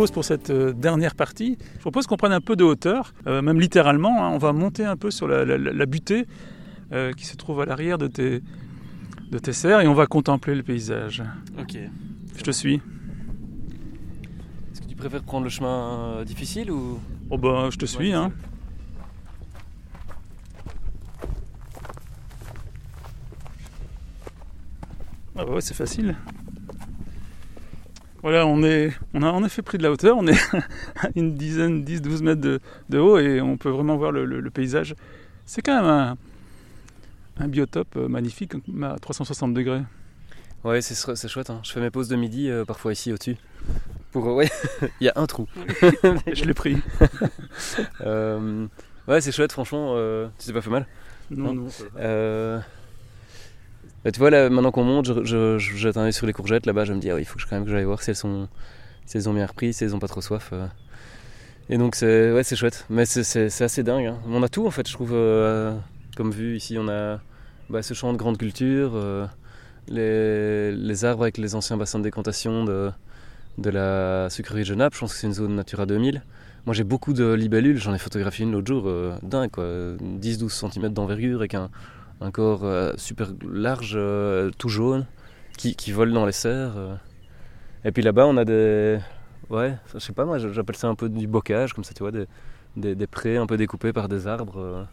Pour cette euh, dernière partie, je propose qu'on prenne un peu de hauteur, euh, même littéralement. Hein. on va monter un peu sur la, butée euh, qui se trouve à l'arrière de tes, de tes serres et on va contempler le paysage. Ok. Je te suis. Est-ce que tu préfères prendre le chemin difficile ou? Oh bah je te suis. Hein. Ah bah ouais, c'est facile. Voilà, on, est, on a en effet pris de la hauteur, on est à une dizaine, 10, 12 mètres de, haut et on peut vraiment voir le, paysage. C'est quand même un, biotope euh, magnifique à 360 degrés. Ouais, c'est chouette. Hein. Je fais mes pauses de midi euh, parfois ici au-dessus. Pour ouais, il y a un trou. je l'ai pris. Euh, ouais, c'est chouette, franchement. tu t'es pas fait mal Non, non. Bah, tu vois, là, maintenant qu'on monte, je, jette un œil sur les courgettes. Là-bas, je me dis, ah il faut que quand même que j'aille voir si elles, sont, si elles ont bien repris, si elles ont pas trop soif. Euh. Et donc, c'est ouais, chouette. Mais c'est assez dingue. Hein. On a tout, en fait, je trouve. Euh, comme vu, ici, on a bah, ce champ de grande culture, euh, les, les, arbres avec les anciens bassins de décantation de, de la sucrerie Genappe. Je pense que c'est une zone Natura 2000. Moi, j'ai beaucoup de libellules. J'en ai photographié une l'autre jour. dingue, quoi. 10-12 cm d'envergure avec un un corps euh, super large, euh, tout jaune, qui, qui, vole dans les serres. Euh. Et puis là-bas, on a des. Ouais, je sais pas, moi j'appelle ça un peu du bocage, comme ça, tu vois, des, des, des prés un peu découpés par des arbres,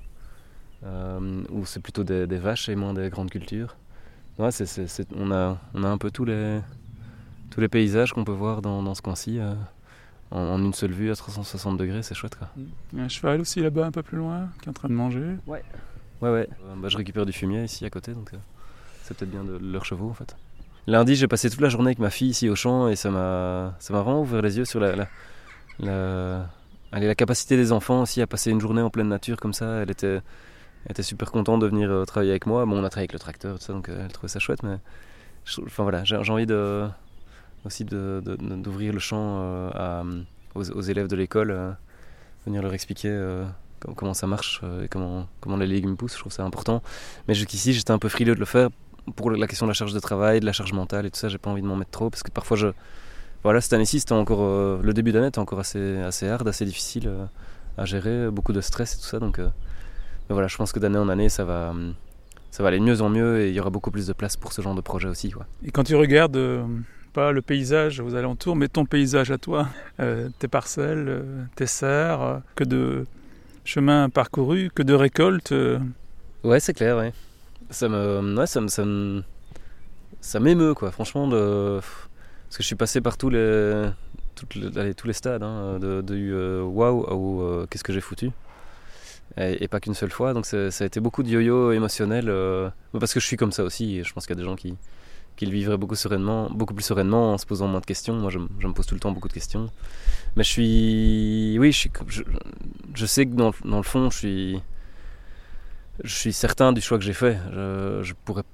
où c'est plutôt des, des, vaches et moins des grandes cultures. Ouais, c'est, on, a, on a un peu tous les, tous les paysages qu'on peut voir dans, dans ce coin-ci. En, en, une seule vue à 360 degrés, c'est chouette quoi. Il y a un cheval aussi là-bas un peu plus loin qui est en train de manger. Ouais. Ouais, ouais. Euh, bah, je récupère du fumier ici à côté, donc euh, c'est peut-être bien de leurs chevaux en fait. Lundi, j'ai passé toute la journée avec ma fille ici au champ et ça m'a, vraiment ouvert les yeux sur la, la, la capacité des enfants aussi à passer une journée en pleine nature comme ça. Elle était, était super contente de venir euh, travailler avec moi. Bon, on a travaillé avec le tracteur, tout ça, donc elle trouvait ça chouette, mais enfin voilà, j'ai, envie de, aussi de, d'ouvrir le champ aux, élèves de l'école, venir leur expliquer comment ça marche euh, et comment, comment les légumes poussent. Je trouve ça important. Mais jusqu'ici, j'étais un peu frileux de le faire pour la question de la charge de travail, de la charge mentale et tout ça. J'ai pas envie de m'en mettre trop parce que parfois je. Voilà, cette année-ci, c'était encore. Euh, le début d'année était encore assez, assez hard, assez difficile euh, à gérer, beaucoup de stress et tout ça. Donc, mais voilà, je pense que d'année en année, ça va. ça va aller de mieux en mieux et il y aura beaucoup plus de place pour ce genre de projet aussi. Et quand tu regardes pas le paysage aux alentours, mais ton paysage à toi, tes parcelles, tes serres, que de chemin parcouru que de récoltes. Euh. Ouais, c'est clair, ouais. Ça me, ouais, ça me, ça m'émeut quoi. Franchement, parce que je suis passé par tous les, tous les stades, hein, de, de euh, waouh wow, euh, qu'est-ce que j'ai foutu. Et, pas qu'une seule fois, donc ça a été beaucoup de yo-yo émotionnel, parce que je suis comme ça aussi, et je pense qu'il y a des gens qui, qui le vivraient beaucoup sereinement, beaucoup plus sereinement en se posant moins de questions. Moi, je, me pose tout le temps beaucoup de questions. Mais je suis. Oui, je, sais que dans, le fond, je suis. je suis certain du choix que j'ai fait. Je, je pourrais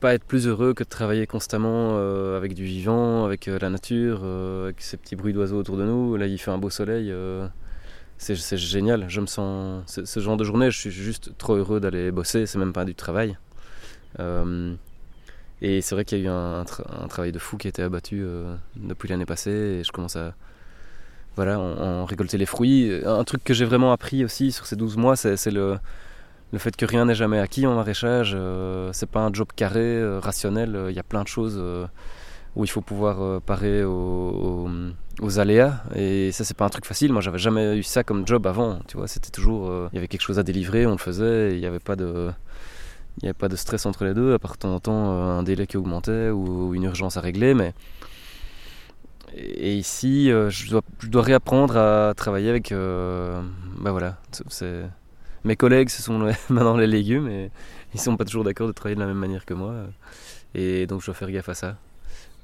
pas être plus heureux que de travailler constamment euh, avec du vivant, avec euh, la nature, euh, avec ces petits bruits d'oiseaux autour de nous. Là, il fait un beau soleil. c'est génial. Je me sens. Ce genre de journée, je suis juste trop heureux d'aller bosser. C'est même pas du travail. Et c'est vrai qu'il y a eu un, travail de fou qui a été abattu depuis l'année passée. Et je commence à. Voilà, en, récolter les fruits. Un truc que j'ai vraiment appris aussi sur ces 12 mois, c'est le le fait que rien n'est jamais acquis en maraîchage, euh, c'est pas un job carré, euh, rationnel. Il y a plein de choses euh, où il faut pouvoir parer aux, aléas. Et ça, c'est pas un truc facile. Moi, j'avais jamais eu ça comme job avant. Tu vois, c'était toujours, il y avait quelque chose à délivrer, on le faisait. Il n'y avait pas de, il y avait pas de stress entre les deux. À part de temps en temps, un délai qui augmentait ou une urgence à régler, mais et ici, je dois, je, dois, réapprendre à travailler avec. bah voilà, mes collègues, ce sont maintenant les légumes et ils sont pas toujours d'accord de travailler de la même manière que moi. Et donc je dois faire gaffe à ça.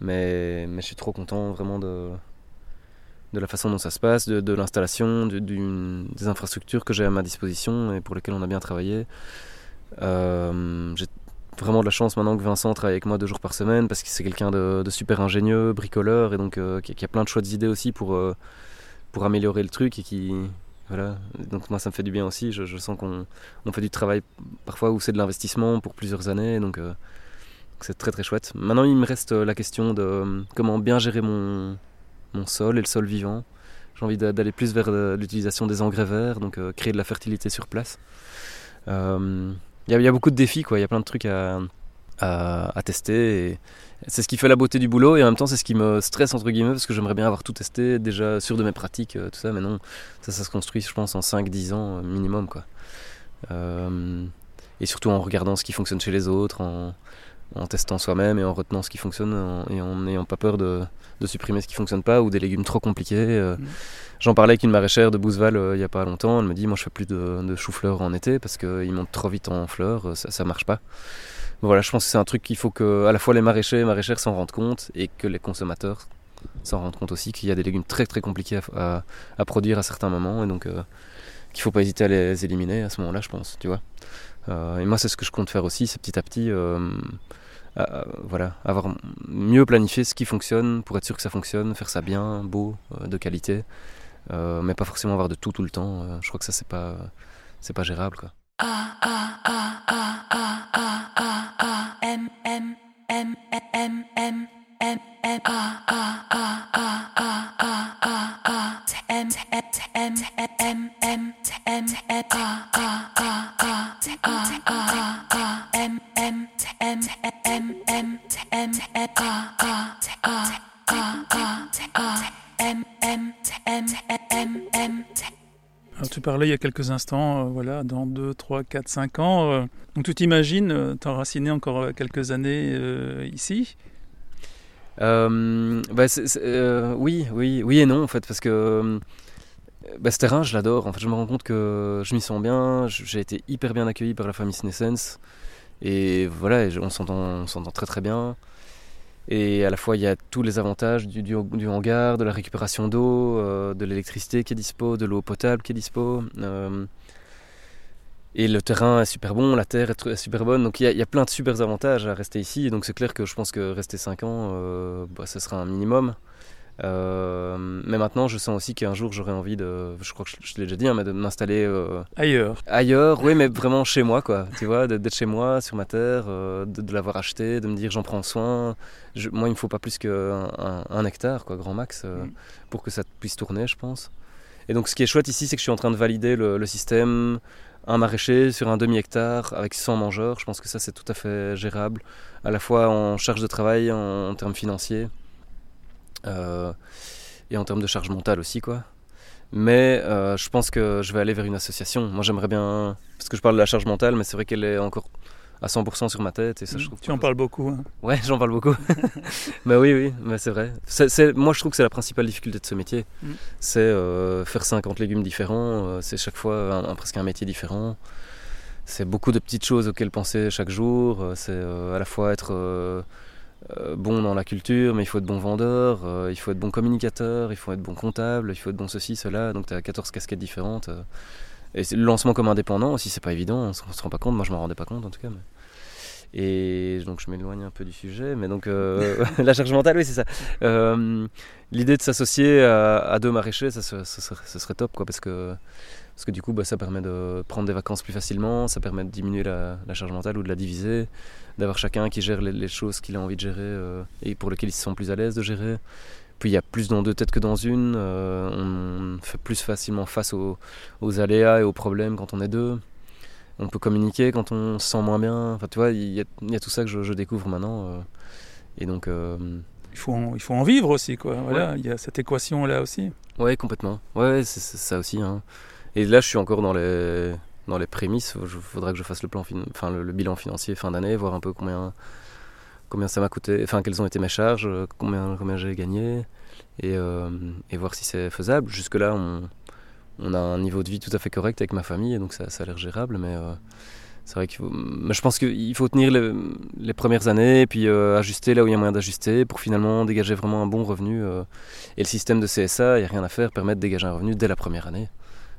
Mais, mais je suis trop content vraiment de, de la façon dont ça se passe, de, l'installation, des infrastructures que j'ai à ma disposition et pour lesquelles on a bien travaillé. Euh, j'ai vraiment de la chance maintenant que Vincent travaille avec moi deux jours par semaine parce que c'est quelqu'un de, super ingénieux, bricoleur et donc euh, qui, a plein de choix d'idées aussi pour, euh, pour améliorer le truc et qui, voilà. Donc moi ça me fait du bien aussi. Je, sens qu'on fait du travail parfois où c'est de l'investissement pour plusieurs années. Donc c'est très très chouette. Maintenant il me reste la question de comment bien gérer mon, mon sol et le sol vivant. J'ai envie d'aller plus vers l'utilisation des engrais verts, donc créer de la fertilité sur place. Il y, a beaucoup de défis, quoi. Il y a plein de trucs à, à, tester. c'est ce qui fait la beauté du boulot et en même temps c'est ce qui me stresse entre guillemets parce que j'aimerais bien avoir tout testé, déjà sûr de mes pratiques, euh, tout ça, mais non, ça ça se construit je pense en 5-10 ans euh, minimum quoi. Euh, et surtout en regardant ce qui fonctionne chez les autres, en, testant soi-même et en retenant ce qui fonctionne et en n'ayant pas peur de, supprimer ce qui fonctionne pas ou des légumes trop compliqués. Mmh. J'en parlais avec une maraîchère de Bouzeval il y a pas longtemps, elle me dit moi je fais plus de, de chou-fleur en été parce qu'ils montent trop vite en fleurs, ça, ça marche pas voilà, je pense que c'est un truc qu'il faut que à la fois les maraîchers et maraîchères s'en rendent compte et que les consommateurs s'en rendent compte aussi qu'il y a des légumes très très compliqués à, produire à certains moments et donc euh, qu'il faut pas hésiter à les éliminer à ce moment-là, je pense, tu vois. Euh, et moi, c'est ce que je compte faire aussi, c'est petit à petit, euh, voilà, avoir mieux planifié ce qui fonctionne pour être sûr que ça fonctionne, faire ça bien, beau, de qualité, mais pas forcément avoir de tout tout le temps. je crois que ça c'est pas c'est pas gérable quoi. Tu parlais il y a quelques instants, euh, voilà, dans 2, 3, 4, 5 ans. Euh, donc tu t'imagines euh, t'enraciner encore quelques années ici bah, Oui, oui, oui et non en fait, parce que bah, ce terrain, je l'adore. En fait, je me rends compte que je m'y sens bien. J'ai été hyper bien accueilli par la famille Senescence. Et voilà, on s'entend très très bien. Et à la fois, il y a tous les avantages du, hangar, de la récupération d'eau, euh, de l'électricité qui est dispo, de l'eau potable qui est dispo. Euh, et le terrain est super bon, la terre est, super bonne. Donc il y, a, plein de super avantages à rester ici. Et donc c'est clair que je pense que rester 5 ans, euh, bah, ce sera un minimum. Euh, mais maintenant, je sens aussi qu'un jour, j'aurais envie de, je crois que je, l'ai déjà dit, hein, mais de m'installer euh, ailleurs. Ailleurs, oui, mais vraiment chez moi, quoi. Tu vois, d'être chez moi, sur ma terre, euh, de, l'avoir acheté, de me dire j'en prends soin. moi, il me faut pas plus qu'un un, hectare, quoi, grand max, mm. pour que ça puisse tourner, je pense. Et donc, ce qui est chouette ici, c'est que je suis en train de valider le, système un maraîcher sur un demi-hectare avec 100 mangeurs. Je pense que ça, c'est tout à fait gérable, à la fois en charge de travail, en termes financiers. Euh, et en termes de charge mentale aussi, quoi. Mais euh, je pense que je vais aller vers une association. Moi, j'aimerais bien. Parce que je parle de la charge mentale, mais c'est vrai qu'elle est encore à 100% sur ma tête. Et ça, je trouve tu en parles beaucoup. Hein. Ouais, j'en parle beaucoup. mais oui, oui, mais c'est vrai. Moi, je trouve que c'est la principale difficulté de ce métier. Mm. C'est euh, faire 50 légumes différents. c'est chaque fois un, presque un métier différent. C'est beaucoup de petites choses auxquelles penser chaque jour. C'est à la fois être euh, bon dans la culture, mais il faut être bon vendeur, euh, il faut être bon communicateur, il faut être bon comptable, il faut être bon ceci, cela. Donc tu as 14 casquettes différentes. Et le lancement comme indépendant aussi, c'est pas évident, on se, rend pas compte, moi je m'en rendais pas compte en tout cas. Et donc je m'éloigne un peu du sujet, mais donc euh, la charge mentale, oui, c'est ça. Euh, l'idée de s'associer à, deux maraîchers, ça, serait top, quoi, parce que, parce que du coup, bah, ça permet de prendre des vacances plus facilement, ça permet de diminuer la, charge mentale ou de la diviser, d'avoir chacun qui gère les, choses qu'il a envie de gérer euh, et pour lesquelles ils se sent plus à l'aise de gérer. Puis il y a plus dans deux têtes que dans une, on fait plus facilement face aux, aux aléas et aux problèmes quand on est deux on peut communiquer quand on se sent moins bien. Enfin, tu vois, il y, a tout ça que je, découvre maintenant. Euh. et donc. Euh, il, faut en, il faut en vivre aussi, quoi. Voilà, il y a cette équation-là aussi. Ouais, complètement. Ouais, c'est ça aussi. Hein. Et là, je suis encore dans les, dans les prémices. Il faudra que je fasse le, plan enfin, le, bilan financier fin d'année, voir un peu combien, combien ça m'a coûté, enfin, quelles ont été mes charges, combien, combien j'ai gagné, et, euh, et voir si c'est faisable. Jusque-là, on on a un niveau de vie tout à fait correct avec ma famille, donc ça, ça a l'air gérable. Mais euh, c'est vrai qu'il faut. Mais je pense qu'il faut tenir les, premières années, et puis euh, ajuster là où il y a moyen d'ajuster, pour finalement dégager vraiment un bon revenu. Euh. et le système de CSA, il n'y a rien à faire, permet de dégager un revenu dès la première année.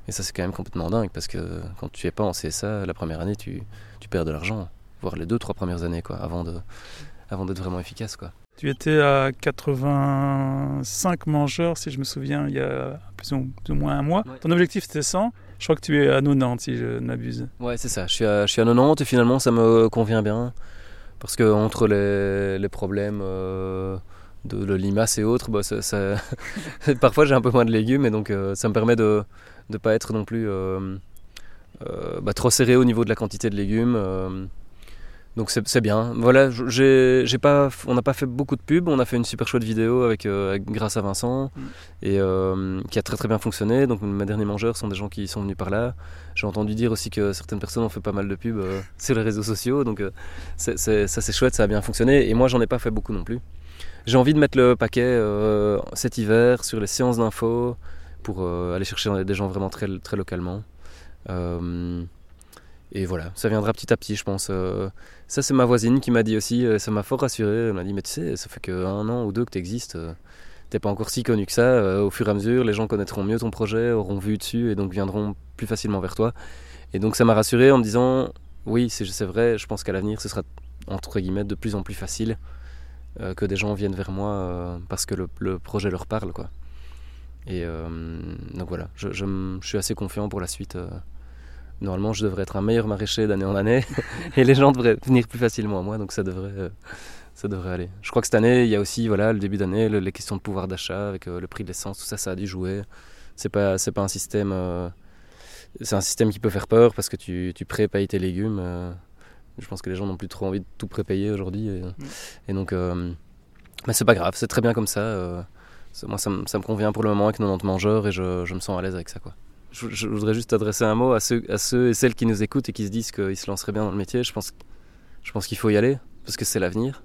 Et ça, c'est quand même complètement dingue, parce que quand tu es pas en CSA, la première année, tu, tu perds de l'argent, voire les deux, trois premières années, quoi, avant de avant d'être vraiment efficace, quoi. Tu étais à 85 mangeurs, si je me souviens, il y a plus ou, moins un mois. Ton objectif c'était 100. Je crois que tu es à 90, si je n'abuse. Ouais, c'est ça. Je suis, à, je suis à 90 et finalement ça me convient bien. Parce que entre les, les problèmes euh, de, de, limaces et autres, bah, ça, parfois j'ai un peu moins de légumes et donc euh, ça me permet de ne pas être non plus euh, bah, trop serré au niveau de la quantité de légumes. Donc c'est bien. Voilà, j'ai pas, on n'a pas fait beaucoup de pubs. On a fait une super chouette vidéo avec, euh, grâce à Vincent mm. et euh, qui a très très bien fonctionné. Donc mes derniers mangeurs sont des gens qui sont venus par là. J'ai entendu dire aussi que certaines personnes ont fait pas mal de pubs euh, sur les réseaux sociaux. Donc ça c'est chouette, ça a bien fonctionné. Et moi j'en ai pas fait beaucoup non plus. J'ai envie de mettre le paquet cet hiver sur les séances d'infos pour aller chercher des gens vraiment très très localement. Et voilà, ça viendra petit à petit, je pense. Euh. ça, c'est ma voisine qui m'a dit aussi, euh, ça m'a fort rassuré. Elle m'a dit, mais tu sais, ça fait qu'un an ou deux que tu existes. Euh. T'es pas encore si connu que ça. au fur et à mesure, les gens connaîtront mieux ton projet, auront vu dessus et donc viendront plus facilement vers toi. Et donc, ça m'a rassuré en me disant, oui, c'est vrai, je pense qu'à l'avenir, ce sera entre guillemets de plus en plus facile que des gens viennent vers moi parce que le, projet leur parle, quoi. Et donc voilà, je, suis assez confiant pour la suite normalement je devrais être un meilleur maraîcher d'année en année et les gens devraient venir plus facilement à moi donc ça devrait euh, ça devrait aller. Je crois que cette année il y a aussi voilà le début d'année les questions de pouvoir d'achat avec euh, le prix de l'essence tout ça ça a dû jouer. C'est pas c'est pas un système euh, c'est un système qui peut faire peur parce que tu, tu prépayes tes légumes je pense que les gens n'ont plus trop envie de tout prépayer aujourd'hui et, mm. donc mais c'est pas grave c'est très bien comme ça moi ça, ça, me convient pour le moment avec 90 mangeurs et je, je me sens à l'aise avec ça quoi je, voudrais juste adresser un mot à ceux, à ceux et celles qui nous écoutent et qui se disent qu'ils se lanceraient bien dans le métier. Je pense, je pense qu'il faut y aller parce que c'est l'avenir.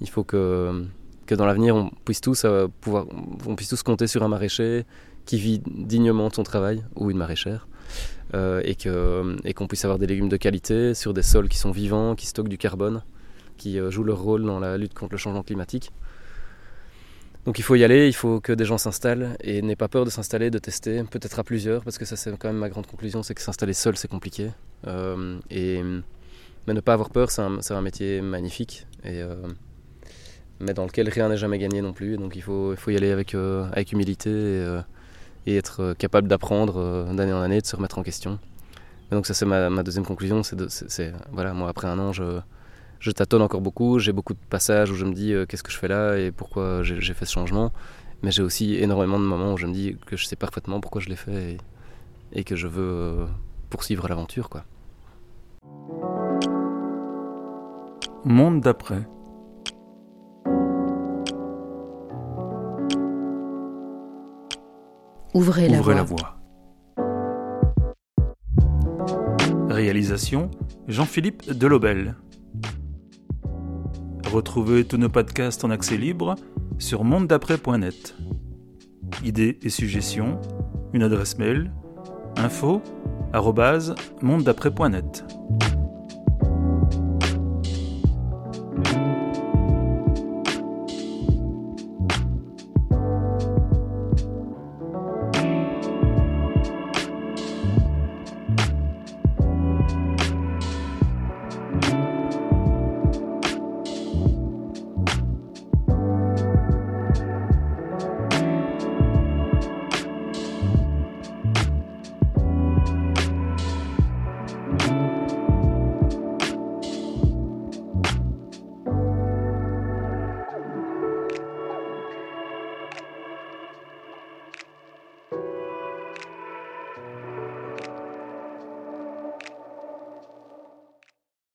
Il faut que, que dans l'avenir, on puisse tous euh, pouvoir, on puisse tous compter sur un maraîcher qui vit dignement son travail ou une maraîchère. Euh, et qu'on et puisse avoir des légumes de qualité sur des sols qui sont vivants, qui stockent du carbone, qui euh, jouent leur rôle dans la lutte contre le changement climatique. Donc il faut y aller, il faut que des gens s'installent et n'aie pas peur de s'installer, de tester, peut-être à plusieurs, parce que ça c'est quand même ma grande conclusion, c'est que s'installer seul c'est compliqué. Euh, et, mais ne pas avoir peur, c'est un, métier magnifique, et, euh, mais dans lequel rien n'est jamais gagné non plus. Donc il faut, il faut y aller avec, euh, avec humilité et, être capable d'apprendre d'année en année, de se remettre en question. donc ça c'est ma, ma, deuxième conclusion, c'est voilà, moi après un an je je tâtonne encore beaucoup, j'ai beaucoup de passages où je me dis euh, qu'est-ce que je fais là et pourquoi j'ai fait ce changement. Mais j'ai aussi énormément de moments où je me dis que je sais parfaitement pourquoi je l'ai fait et, que je veux euh, poursuivre l'aventure. quoi. Monde d'après. Ouvrez, la, voie. la voie. Réalisation Jean-Philippe Delobel. Retrouvez tous nos podcasts en accès libre sur mondedaprès.net. Idées et suggestions, une adresse mail info@mondedaprès.net.